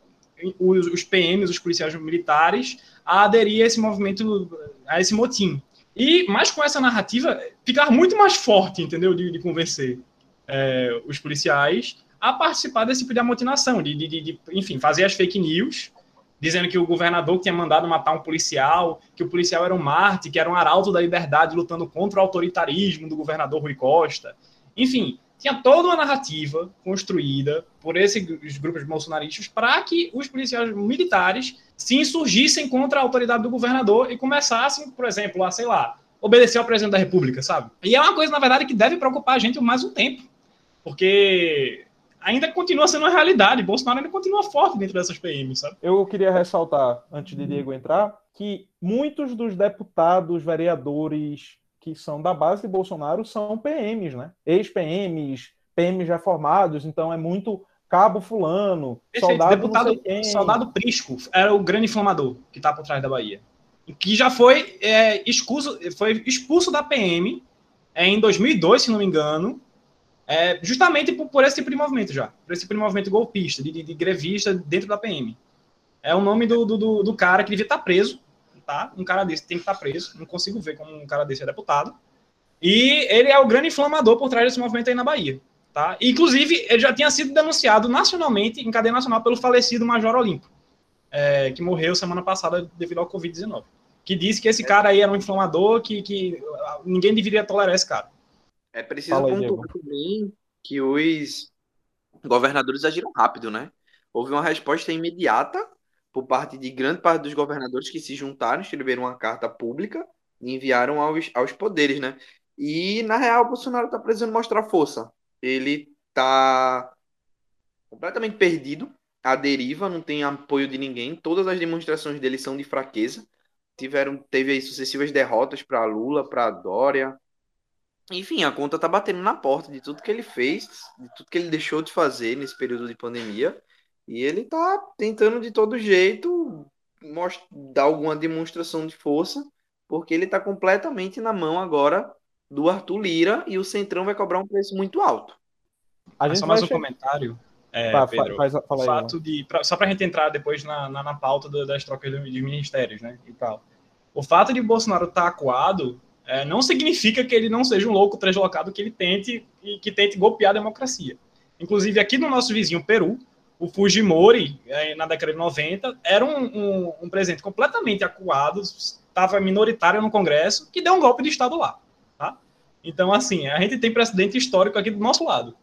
os, os PMs, os policiais militares, a aderir a esse movimento, a esse motim. E, mas com essa narrativa, ficar muito mais forte, entendeu? De, de convencer é, os policiais a participar desse tipo de amotinação, de, de, de- enfim, fazer as fake news, dizendo que o governador tinha mandado matar um policial, que o policial era um Marte, que era um arauto da liberdade lutando contra o autoritarismo do governador Rui Costa. Enfim, tinha toda uma narrativa construída por esses grupos bolsonaristas para que os policiais militares se insurgissem contra a autoridade do governador e começassem, por exemplo, a, sei lá, obedecer ao presidente da República, sabe? E é uma coisa, na verdade, que deve preocupar a gente mais um tempo, porque ainda continua sendo uma realidade. Bolsonaro ainda continua forte dentro dessas PMs, sabe? Eu queria ressaltar, antes de Diego entrar, que muitos dos deputados, vereadores que são da base de Bolsonaro são PMs, né? Ex-PMs, PMs reformados, então é muito cabo fulano, Perfeito. soldado Deputado, soldado Prisco era o grande inflamador que está por trás da Bahia. Que já foi, é, expulso, foi expulso da PM é, em 2002, se não me engano, é, justamente por, por esse tipo de movimento já. Por esse tipo de movimento golpista, de, de, de grevista dentro da PM. É o nome do, do, do, do cara que devia estar preso, tá? Um cara desse tem que estar preso. Não consigo ver como um cara desse é deputado. E ele é o grande inflamador por trás desse movimento aí na Bahia. Tá? Inclusive, ele já tinha sido denunciado nacionalmente, em cadeia nacional, pelo falecido Major Olimpo, é, que morreu semana passada devido ao Covid-19. Que disse que esse cara aí era um inflamador, que, que ninguém deveria tolerar esse cara. É preciso Fala aí, pontuar também que os governadores agiram rápido, né? Houve uma resposta imediata por parte de grande parte dos governadores que se juntaram, escreveram uma carta pública e enviaram aos, aos poderes, né? E, na real, o Bolsonaro está precisando mostrar força. Ele está completamente perdido, à deriva, não tem apoio de ninguém. Todas as demonstrações dele são de fraqueza. Tiveram, teve aí sucessivas derrotas para Lula, para Dória. Enfim, a conta tá batendo na porta de tudo que ele fez, de tudo que ele deixou de fazer nesse período de pandemia. E ele tá tentando de todo jeito most- dar alguma demonstração de força, porque ele tá completamente na mão agora do Arthur Lira e o Centrão vai cobrar um preço muito alto. A gente só mais um che- comentário, é, Tá, Pedro. faz- fala aí, fato de, pra- só para a gente entrar depois na, na, na pauta do- das trocas de, ministérios, né, e tal. O fato de Bolsonaro estar acuado é, não significa que ele não seja um louco translocado que ele tente e que tente golpear a democracia. Inclusive aqui no nosso vizinho Peru, o Fujimori, é, na década de 90, era um, um, um presidente completamente acuado, estava minoritário no Congresso, que deu um golpe de Estado lá. Tá? Então, assim, a gente tem precedente histórico aqui do nosso lado.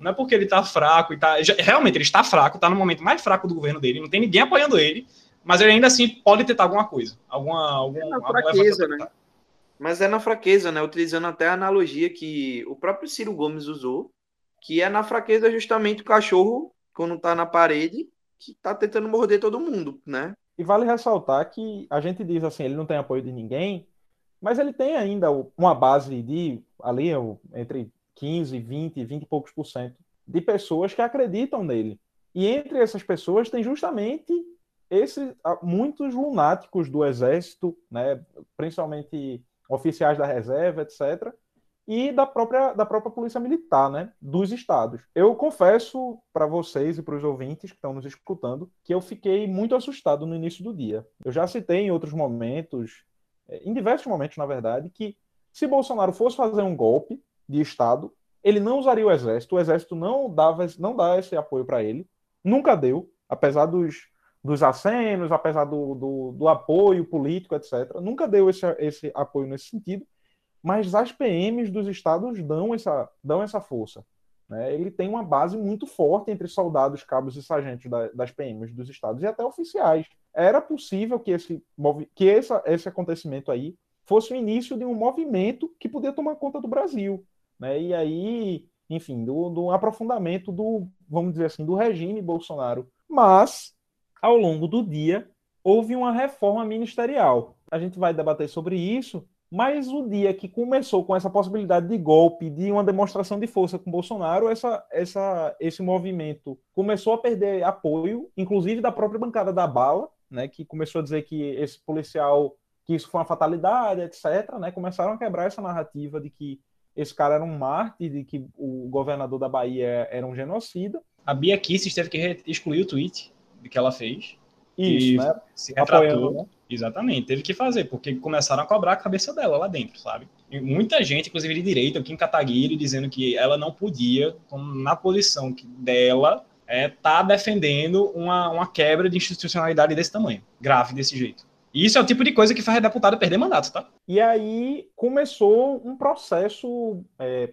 Não é porque ele está fraco e tá. já- realmente, ele está fraco, está no momento mais fraco do governo dele, não tem ninguém apoiando ele, mas ele ainda assim pode tentar alguma coisa. Alguma. Algum, É na alguma fraqueza, né? Mas é na fraqueza, né? Utilizando até a analogia que o próprio Ciro Gomes usou, que é na fraqueza justamente o cachorro, quando tá na parede, que tá tentando morder todo mundo, né? E vale ressaltar que a gente diz assim, ele não tem apoio de ninguém, mas ele tem ainda uma base de ali entre 15, 20, 20 e poucos por cento de pessoas que acreditam nele. E entre essas pessoas tem justamente esses muitos lunáticos do exército, né, principalmente oficiais da reserva, etc. E da própria, da própria polícia militar, né, dos estados. Eu confesso para vocês e para os ouvintes que estão nos escutando que eu fiquei muito assustado no início do dia. Eu já citei em outros momentos, eh, em diversos momentos, na verdade, que se Bolsonaro fosse fazer um golpe de Estado, ele não usaria o exército, o exército não dava, não dá esse apoio para ele, nunca deu, apesar dos, dos acenos, apesar do, do, do apoio político, etc. Nunca deu esse, esse apoio nesse sentido, mas as PMs dos estados dão essa, dão essa força. Né? Ele tem uma base muito forte entre soldados, cabos e sargentos da, das PMs dos estados e até oficiais. Era possível que esse, que essa, esse acontecimento aí fosse o início de um movimento que podia tomar conta do Brasil. Né? E aí, enfim, do, do aprofundamento do, vamos dizer assim, do regime Bolsonaro. Mas, ao longo do dia, houve uma reforma ministerial. A gente vai debater sobre isso, mas o dia que começou com essa possibilidade de golpe, de uma demonstração de força com Bolsonaro, essa, essa, esse movimento começou a perder apoio, inclusive da própria bancada da bala, né, que começou a dizer que esse policial, que isso foi uma fatalidade, etc. Né, começaram a quebrar essa narrativa de que esse cara era um mártir, de que o governador da Bahia era um genocida. A Bia Kicis teve que excluir o tweet que ela fez. Isso, né? Se retratou. Apoiando, né? Exatamente, teve que fazer, porque começaram a cobrar a cabeça dela lá dentro, sabe? E muita gente, inclusive de direita, o Kim Kataguiri, dizendo que ela não podia, na posição dela, é, tá defendendo uma, uma quebra de institucionalidade desse tamanho, grave desse jeito. E isso é o tipo de coisa que faz a deputada perder mandato, tá? E aí começou um processo é,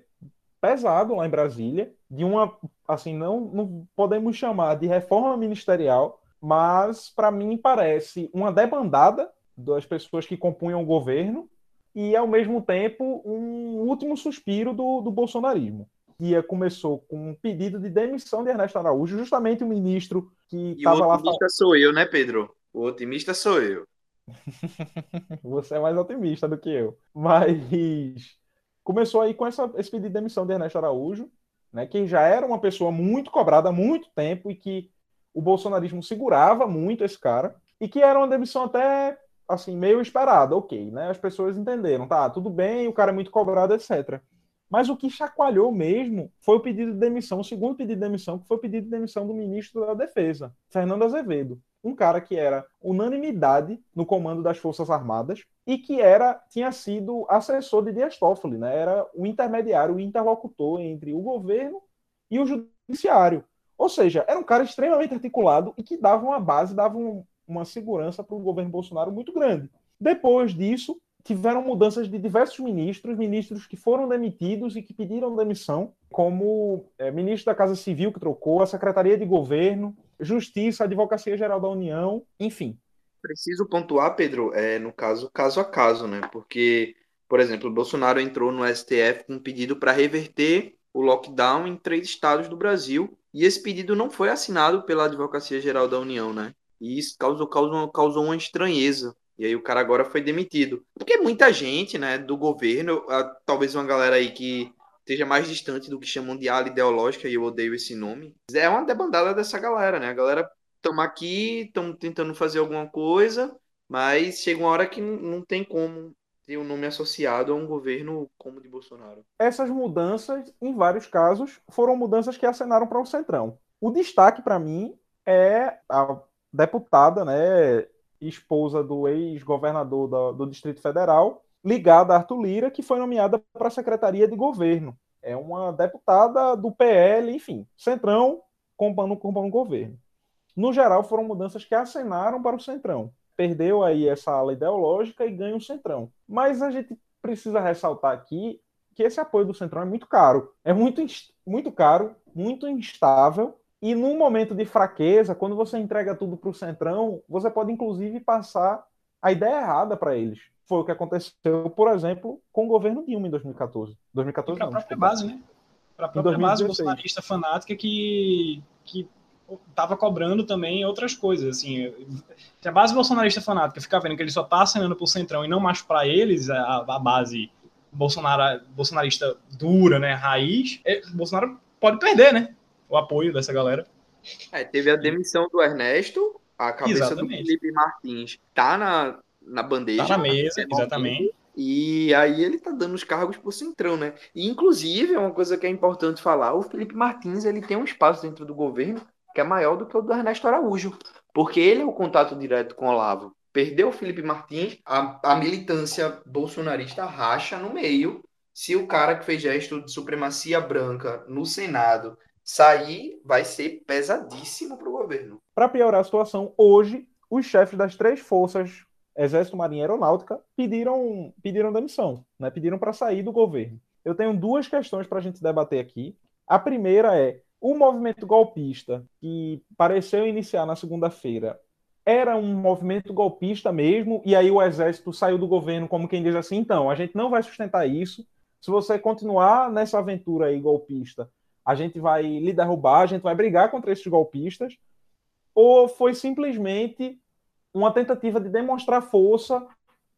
pesado lá em Brasília, de uma, assim, não, não podemos chamar de reforma ministerial, mas para mim parece uma debandada das pessoas que compunham o governo e, ao mesmo tempo, um último suspiro do, do bolsonarismo. Que começou com um pedido de demissão de Ernesto Araújo, justamente o ministro que estava lá. O otimista sou eu, né, Pedro? O otimista sou eu. Você é mais otimista do que eu. Mas começou aí com essa, esse pedido de demissão de Ernesto Araújo, né, que já era uma pessoa muito cobrada há muito tempo e que o bolsonarismo segurava muito esse cara e que era uma demissão até assim meio esperada, ok, né? As pessoas entenderam, tá, tudo bem, o cara é muito cobrado, etc. Mas o que chacoalhou mesmo foi o pedido de demissão, o segundo pedido de demissão, que foi o pedido de demissão do ministro da Defesa, Fernando Azevedo, um cara que era unanimidade no comando das Forças Armadas e que era tinha sido assessor de Dias Toffoli, né? Era o intermediário, o interlocutor entre o governo e o judiciário. Ou seja, era um cara extremamente articulado e que dava uma base, dava um, uma segurança para o governo Bolsonaro muito grande. Depois disso, tiveram mudanças de diversos ministros, ministros que foram demitidos e que pediram demissão, como é, ministro da Casa Civil, que trocou, a Secretaria de Governo, Justiça, Advocacia Geral da União, enfim. Preciso pontuar, Pedro, é, no caso, caso a caso, né? Porque, por exemplo, o Bolsonaro entrou no STF com um pedido para reverter o lockdown em três estados do Brasil, e esse pedido não foi assinado pela Advocacia Geral da União, né? E isso causou, causou, causou uma estranheza. E aí o cara agora foi demitido. Porque muita gente, né, do governo, talvez uma galera aí que esteja mais distante do que chamam de ala ideológica, e eu odeio esse nome, é uma debandada dessa galera, né? A galera estamos aqui, estamos tentando fazer alguma coisa, mas chega uma hora que não tem como ter o um nome associado a um governo como o de Bolsonaro. Essas mudanças, em vários casos, foram mudanças que acenaram para o Centrão. O destaque para mim é a deputada, né, esposa do ex-governador do, Distrito Federal, ligada a Arthur Lira, que foi nomeada para a Secretaria de Governo. É uma deputada do PL, enfim, Centrão compondo o governo. No geral, foram mudanças que acenaram para o Centrão perdeu aí essa ala ideológica e ganha o Centrão. Mas a gente precisa ressaltar aqui que esse apoio do Centrão é muito caro. É muito, muito caro, muito instável. E num momento de fraqueza, quando você entrega tudo para o Centrão, você pode inclusive passar a ideia errada para eles. Foi o que aconteceu, por exemplo, com o governo Dilma em 2014. 2014 para a própria base, né? Para a própria base bolsonarista fanática que, que tava cobrando também outras coisas, assim. Se a base bolsonarista fanática ficar vendo que ele só tá assinando pro Centrão e não mais para eles, a, a, base Bolsonaro, bolsonarista dura, né, raiz, é, Bolsonaro pode perder, né, o apoio dessa galera. É, teve a demissão do Ernesto, a cabeça exatamente. do Felipe Martins tá na, na bandeja. Tá na mesa, exatamente. E aí ele tá dando os cargos pro Centrão, né? E, inclusive, é uma coisa que é importante falar, o Felipe Martins, ele tem um espaço dentro do governo que é maior do que o do Ernesto Araújo, porque ele é o contato direto com o Olavo. Perdeu o Felipe Martins, a, a militância bolsonarista racha no meio. Se o cara que fez gesto de supremacia branca no Senado sair, vai ser pesadíssimo para o governo. Para piorar a situação, hoje, os chefes das três forças, Exército, Marinha e Aeronáutica, pediram, pediram demissão, né? pediram para sair do governo. Eu tenho duas questões para a gente debater aqui. A primeira é o movimento golpista, que pareceu iniciar na segunda-feira, era um movimento golpista mesmo, e aí o exército saiu do governo como quem diz assim, então, a gente não vai sustentar isso. Se você continuar nessa aventura aí golpista, a gente vai lhe derrubar, a gente vai brigar contra esses golpistas, ou foi simplesmente uma tentativa de demonstrar força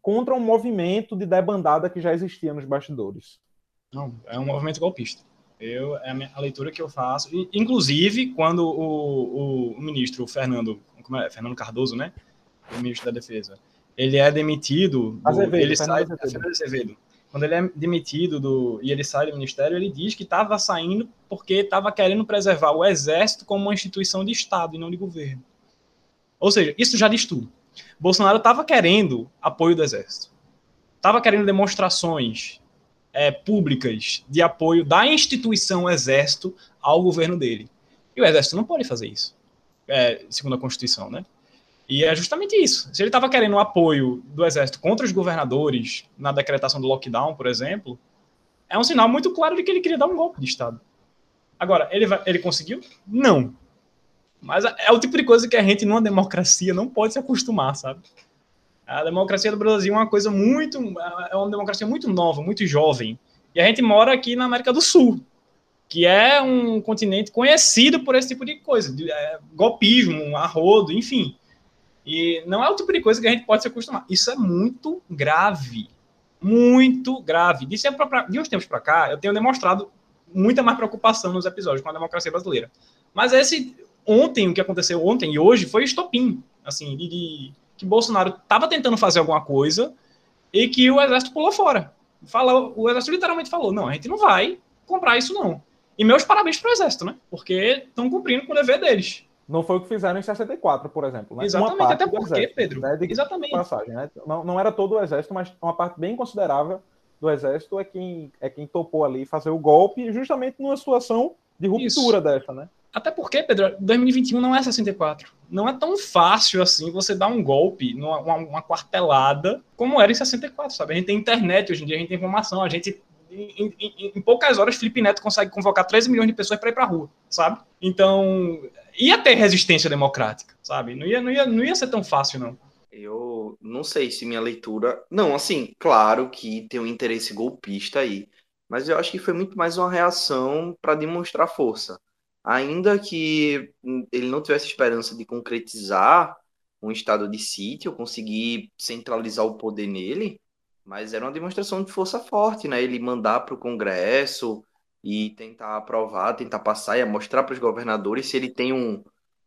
contra um movimento de debandada que já existia nos bastidores? Não, é um movimento golpista. Eu, é a, leitura que eu faço. Inclusive, quando o, o, o ministro Fernando, é? Fernando Cardoso, né? O ministro da Defesa, ele é demitido. Do, Azevedo, ele sai, Azevedo. Azevedo. Quando ele é demitido do, e ele sai do ministério, ele diz que estava saindo porque estava querendo preservar o exército como uma instituição de Estado e não de governo. Ou seja, isso já diz tudo. Bolsonaro estava querendo apoio do exército, estava querendo demonstrações é, públicas de apoio da instituição exército ao governo dele. E o exército não pode fazer isso, é, segundo a Constituição, né? E é justamente isso. Se ele estava querendo o apoio do exército contra os governadores na decretação do lockdown, por exemplo, é um sinal muito claro de que ele queria dar um golpe de Estado. Agora, ele, vai, ele conseguiu? Não. Mas é o tipo de coisa que a gente, numa democracia, não pode se acostumar, sabe? A democracia do Brasil é uma coisa muito. É uma democracia muito nova, muito jovem. E a gente mora aqui na América do Sul, que é um continente conhecido por esse tipo de coisa, de, é, golpismo, arrodo, enfim. E não é o tipo de coisa que a gente pode se acostumar. Isso é muito grave. Muito grave. De, pra, de uns tempos para cá, eu tenho demonstrado muita mais preocupação nos episódios com a democracia brasileira. Mas esse ontem, o que aconteceu ontem e hoje foi estopim, assim, de, de que Bolsonaro estava tentando fazer alguma coisa e que o exército pulou fora. Falou, o exército literalmente falou: não, a gente não vai comprar isso, não. E meus parabéns para o exército, né? Porque estão cumprindo com o dever deles. Não foi o que fizeram em 64, por exemplo. Né? Exatamente, até porque, exército, Pedro. Né? Exatamente. Passagem, né? não, não era todo o exército, mas uma parte bem considerável do exército é quem, é quem topou ali fazer o golpe, justamente numa situação de ruptura Isso. dessa, né? Até porque, Pedro, 2021 não é 64. Não é tão fácil assim você dar um golpe, numa, uma, uma quartelada, como era em 64, sabe? A gente tem internet hoje em dia, a gente tem informação, a gente em, em, em, poucas horas, Felipe Neto consegue convocar 13 milhões de pessoas para ir para a rua, sabe? Então, ia ter resistência democrática, sabe? Não ia, não, ia, não ia ser tão fácil, não. Eu não sei se minha leitura. Não, assim, claro que tem um interesse golpista aí, mas eu acho que foi muito mais uma reação para demonstrar força ainda que ele não tivesse esperança de concretizar um estado de sítio, conseguir centralizar o poder nele, mas era uma demonstração de força forte, né? Ele mandar para o Congresso e tentar aprovar, tentar passar e mostrar para os governadores se ele tem um,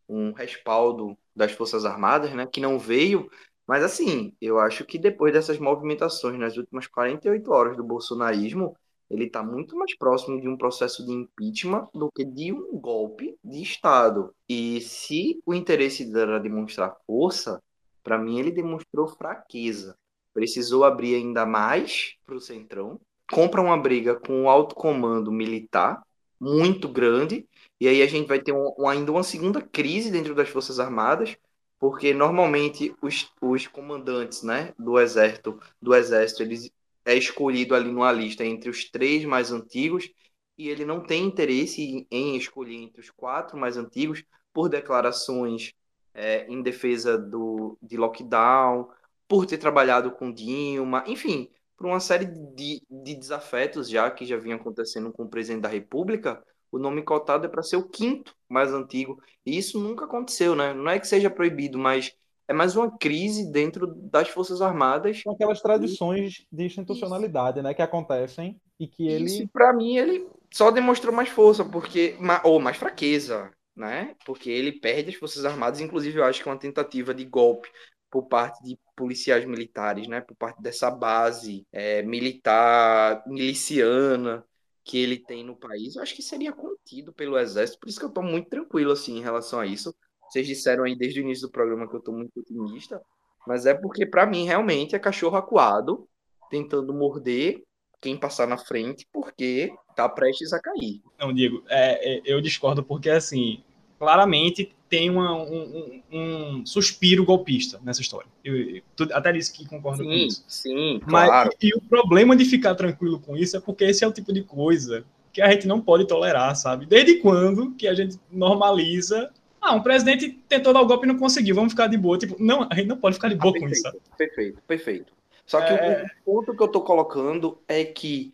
um respaldo das Forças Armadas, né? Que não veio. Mas assim, eu acho que depois dessas movimentações nas últimas 48 horas do bolsonarismo, ele está muito mais próximo de um processo de impeachment do que de um golpe de Estado. E se o interesse era demonstrar força, para mim ele demonstrou fraqueza. Precisou abrir ainda mais para o Centrão, compra uma briga com o alto comando militar muito grande, e aí a gente vai ter um, ainda uma segunda crise dentro das Forças Armadas, porque normalmente os, os comandantes né, do exército, do exército eles é escolhido ali numa lista entre os três mais antigos e ele não tem interesse em escolher entre os quatro mais antigos por declarações é, em defesa do, de lockdown, por ter trabalhado com Dilma, enfim, por uma série de, de desafetos já que já vinha acontecendo com o presidente da República, o nome cotado é para ser o quinto mais antigo. E isso nunca aconteceu, né? Não é que seja proibido, mas é mais uma crise dentro das Forças Armadas. São aquelas tradições de institucionalidade, né, que acontecem e que ele. Isso, para mim, ele só demonstrou mais força, porque ou mais fraqueza, né? Porque ele perde as Forças Armadas, inclusive eu acho que é uma tentativa de golpe por parte de policiais militares, né? Por parte dessa base é, militar, miliciana que ele tem no país, eu acho que seria contido pelo exército, por isso que eu estou muito tranquilo assim em relação a isso. Vocês disseram aí desde o início do programa que eu tô muito otimista, mas é porque para mim realmente é cachorro acuado tentando morder quem passar na frente porque tá prestes a cair. Não, Diego, é, é, eu discordo porque assim, claramente tem uma, um, um, um, suspiro golpista nessa história. Eu, eu, até disse que concordo sim, com isso. Sim, Mas, claro. E, e o problema de ficar tranquilo com isso é porque esse é o tipo de coisa que a gente não pode tolerar, sabe? Desde quando que a gente normaliza ah, um presidente tentou dar o golpe e não conseguiu, vamos ficar de boa. Tipo, não, a gente não pode ficar de boa ah, com isso. Sabe? Perfeito, perfeito. Só que é... o ponto que eu tô colocando é que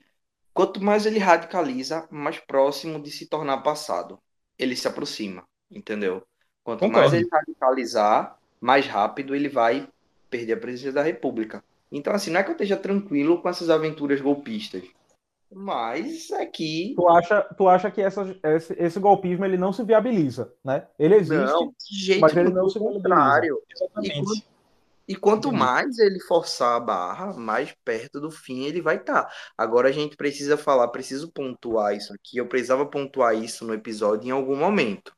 quanto mais ele radicaliza, mais próximo de se tornar passado. Ele se aproxima, entendeu? Quanto Concordo. mais ele radicalizar, mais rápido ele vai perder a presidência da República. Então, assim, não é que eu esteja tranquilo com essas aventuras golpistas. Mas aqui. Tu acha, tu acha que essa, esse, esse golpismo ele não se viabiliza, né? Ele existe. Não, de jeito mas ele não se contrário. Exatamente. E, e quanto mais ele forçar a barra, mais perto do fim ele vai estar. Tá. Agora a gente precisa falar, preciso pontuar isso aqui. Eu precisava pontuar isso no episódio em algum momento.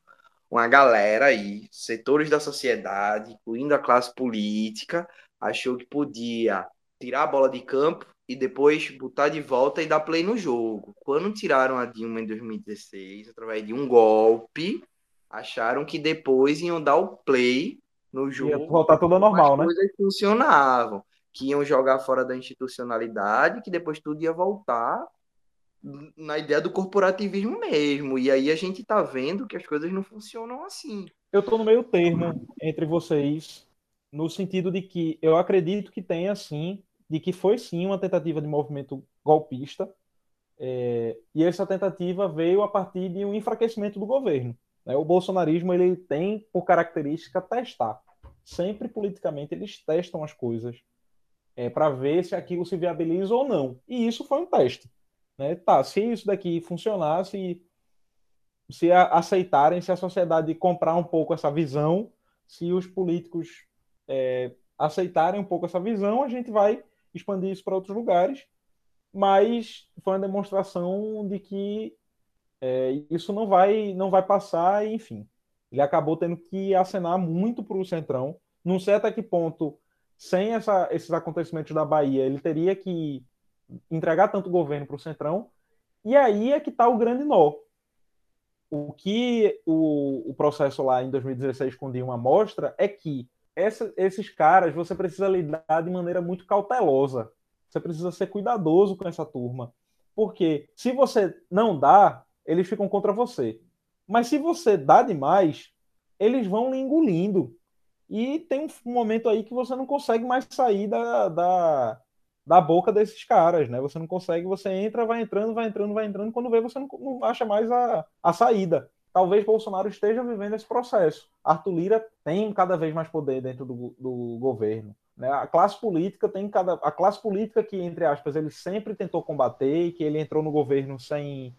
Uma galera aí, setores da sociedade, incluindo a classe política, achou que podia tirar a bola de campo e depois botar de volta e dar play no jogo. Quando tiraram a Dilma em 2016, através de um golpe, acharam que depois iam dar o play no jogo. Ia voltar tudo normal, as né? coisas funcionavam. Que iam jogar fora da institucionalidade, que depois tudo ia voltar na ideia do corporativismo mesmo. E aí a gente tá vendo que as coisas não funcionam assim. Eu tô no meio termo entre vocês, no sentido de que eu acredito que tem, assim, de que foi sim uma tentativa de movimento golpista, é, e essa tentativa veio a partir de um enfraquecimento do governo. Né? O bolsonarismo ele tem por característica testar. Sempre politicamente eles testam as coisas é, para ver se aquilo se viabiliza ou não. E isso foi um teste. Né? Tá, se isso daqui funcionar, se, se a, aceitarem, se a sociedade comprar um pouco essa visão, se os políticos é, aceitarem um pouco essa visão, a gente vai expandir isso para outros lugares, mas foi uma demonstração de que é, isso não vai, não vai passar, enfim. Ele acabou tendo que acenar muito para o Centrão. Não sei até que ponto, sem essa, esses acontecimentos da Bahia, ele teria que entregar tanto governo para o Centrão. E aí é que está o grande nó. O que o, o processo lá em 2016 com Dilma mostra é que essa, esses caras você precisa lidar de maneira muito cautelosa. Você precisa ser cuidadoso com essa turma. Porque se você não dá, eles ficam contra você. Mas se você dá demais, eles vão lhe engolindo. E tem um momento aí que você não consegue mais sair da, da, da boca desses caras, né? Você não consegue, você entra, vai entrando, vai entrando, vai entrando, quando vê, você não, não acha mais a, a saída talvez Bolsonaro esteja vivendo esse processo. Arthur Lira tem cada vez mais poder dentro do, do governo. Né? A classe política tem cada. A classe política que, entre aspas, ele sempre tentou combater e que ele entrou no governo sem,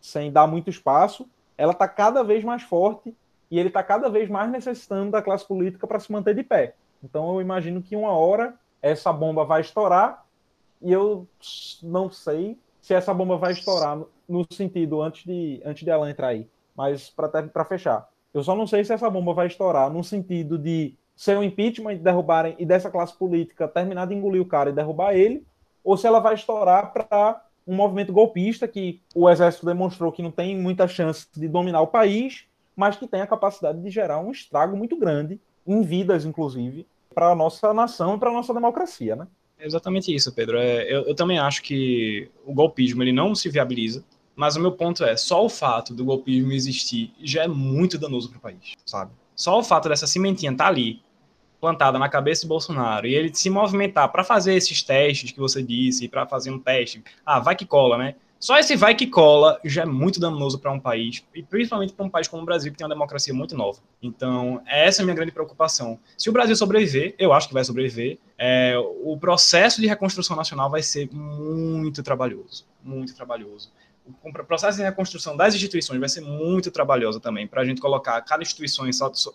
sem dar muito espaço, ela está cada vez mais forte e ele está cada vez mais necessitando da classe política para se manter de pé. Então eu imagino que uma hora essa bomba vai estourar e eu não sei se essa bomba vai estourar no, no sentido antes de antes de ela entrar aí. Mas para fechar, eu só não sei se essa bomba vai estourar no sentido de ser um impeachment, derrubarem e dessa classe política terminar de engolir o cara e derrubar ele, ou se ela vai estourar para um movimento golpista que o exército demonstrou que não tem muita chance de dominar o país, mas que tem a capacidade de gerar um estrago muito grande, em vidas inclusive, para a nossa nação e para a nossa democracia, né? É exatamente isso, Pedro. É, eu, eu, também acho que o golpismo ele não se viabiliza mas o meu ponto é, só o fato do golpismo existir já é muito danoso para o país, sabe? Só o fato dessa cimentinha estar tá ali, plantada na cabeça de Bolsonaro, e ele se movimentar para fazer esses testes que você disse, para fazer um teste, ah, vai que cola, né? Só esse vai que cola já é muito danoso para um país, e principalmente para um país como o Brasil, que tem uma democracia muito nova. Então, essa é a minha grande preocupação. Se o Brasil sobreviver, eu acho que vai sobreviver, é, o processo de reconstrução nacional vai ser muito trabalhoso, muito trabalhoso o processo de reconstrução das instituições vai ser muito trabalhoso também, para a gente colocar cada instituição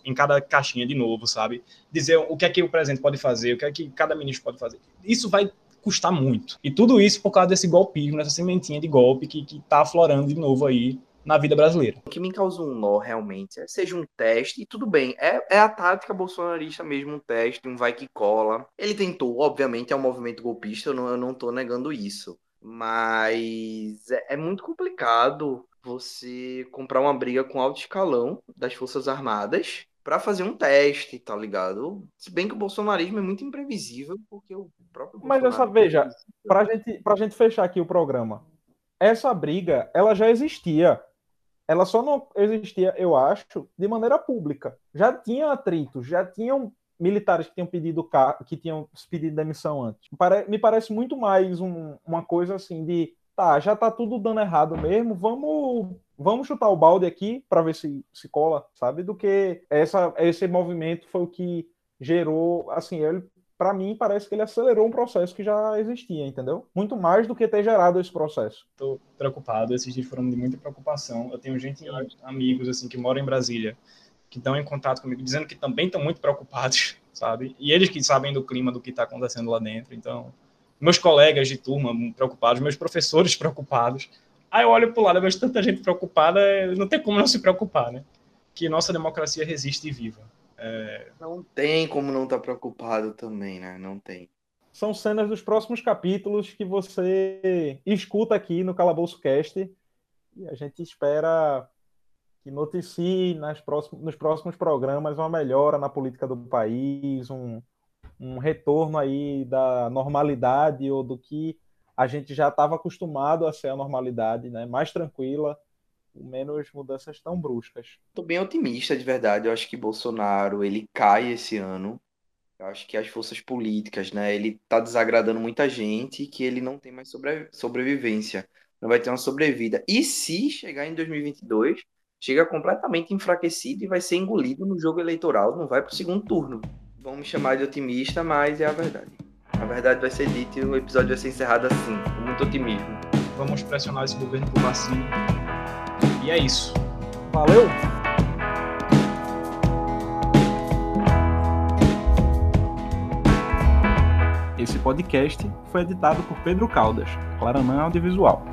em, cada caixinha de novo, sabe? Dizer o que é que o presidente pode fazer, o que é que cada ministro pode fazer. Isso vai custar muito. E tudo isso por causa desse golpismo, dessa sementinha de golpe que está aflorando de novo aí na vida brasileira. O que me causa um nó realmente é seja um teste, e tudo bem, é, é a tática bolsonarista mesmo, um teste, um vai que cola. Ele tentou, obviamente, é um movimento golpista, eu não, eu não tô negando isso. Mas é, é muito complicado você comprar uma briga com alto escalão das Forças Armadas para fazer um teste, tá ligado? Se bem que o bolsonarismo é muito imprevisível, porque o próprio Mas essa veja, pra gente, pra gente fechar aqui o programa, essa briga, ela já existia. Ela só não existia, eu acho, de maneira pública. Já tinha atritos, já tinham militares que tinham pedido que tinham pedido demissão antes. Me parece muito mais um, uma coisa assim de tá, já tá tudo dando errado mesmo, vamos vamos chutar o balde aqui para ver se se cola, sabe? Do que essa esse movimento foi o que gerou, assim, ele para mim parece que ele acelerou um processo que já existia, entendeu? Muito mais do que ter gerado esse processo. Tô preocupado, esses dias foram de muita preocupação. Eu tenho gente, amigos assim que moram em Brasília, que estão em contato comigo dizendo que também estão muito preocupados, sabe? E eles que sabem do clima do que está acontecendo lá dentro, então meus colegas de turma preocupados, meus professores preocupados. Aí eu olho para o lado, eu vejo tanta gente preocupada, não tem como não se preocupar, né? Que nossa democracia resiste e viva. É... Não tem como não estar tá preocupado também, né? Não tem. São cenas dos próximos capítulos que você escuta aqui no Calabouço Cast e a gente espera que noticie nas próximos, nos próximos programas uma melhora na política do país, um, um retorno aí da normalidade ou do que a gente já estava acostumado a ser a normalidade, né? Mais tranquila, menos mudanças tão bruscas. Estou bem otimista, de verdade. Eu acho que Bolsonaro ele cai esse ano. Eu acho que as forças políticas, né? Ele está desagradando muita gente que ele não tem mais sobre... sobrevivência, não vai ter uma sobrevida. E se chegar em 2022, chega completamente enfraquecido e vai ser engolido no jogo eleitoral, não vai para o segundo turno vão me chamar de otimista, mas é a verdade. A verdade vai ser dita e o episódio vai ser encerrado assim, com muito otimismo. Vamos pressionar esse governo por vacina. E é isso. Valeu! Esse podcast foi editado por Pedro Caldas, Claranã Audiovisual.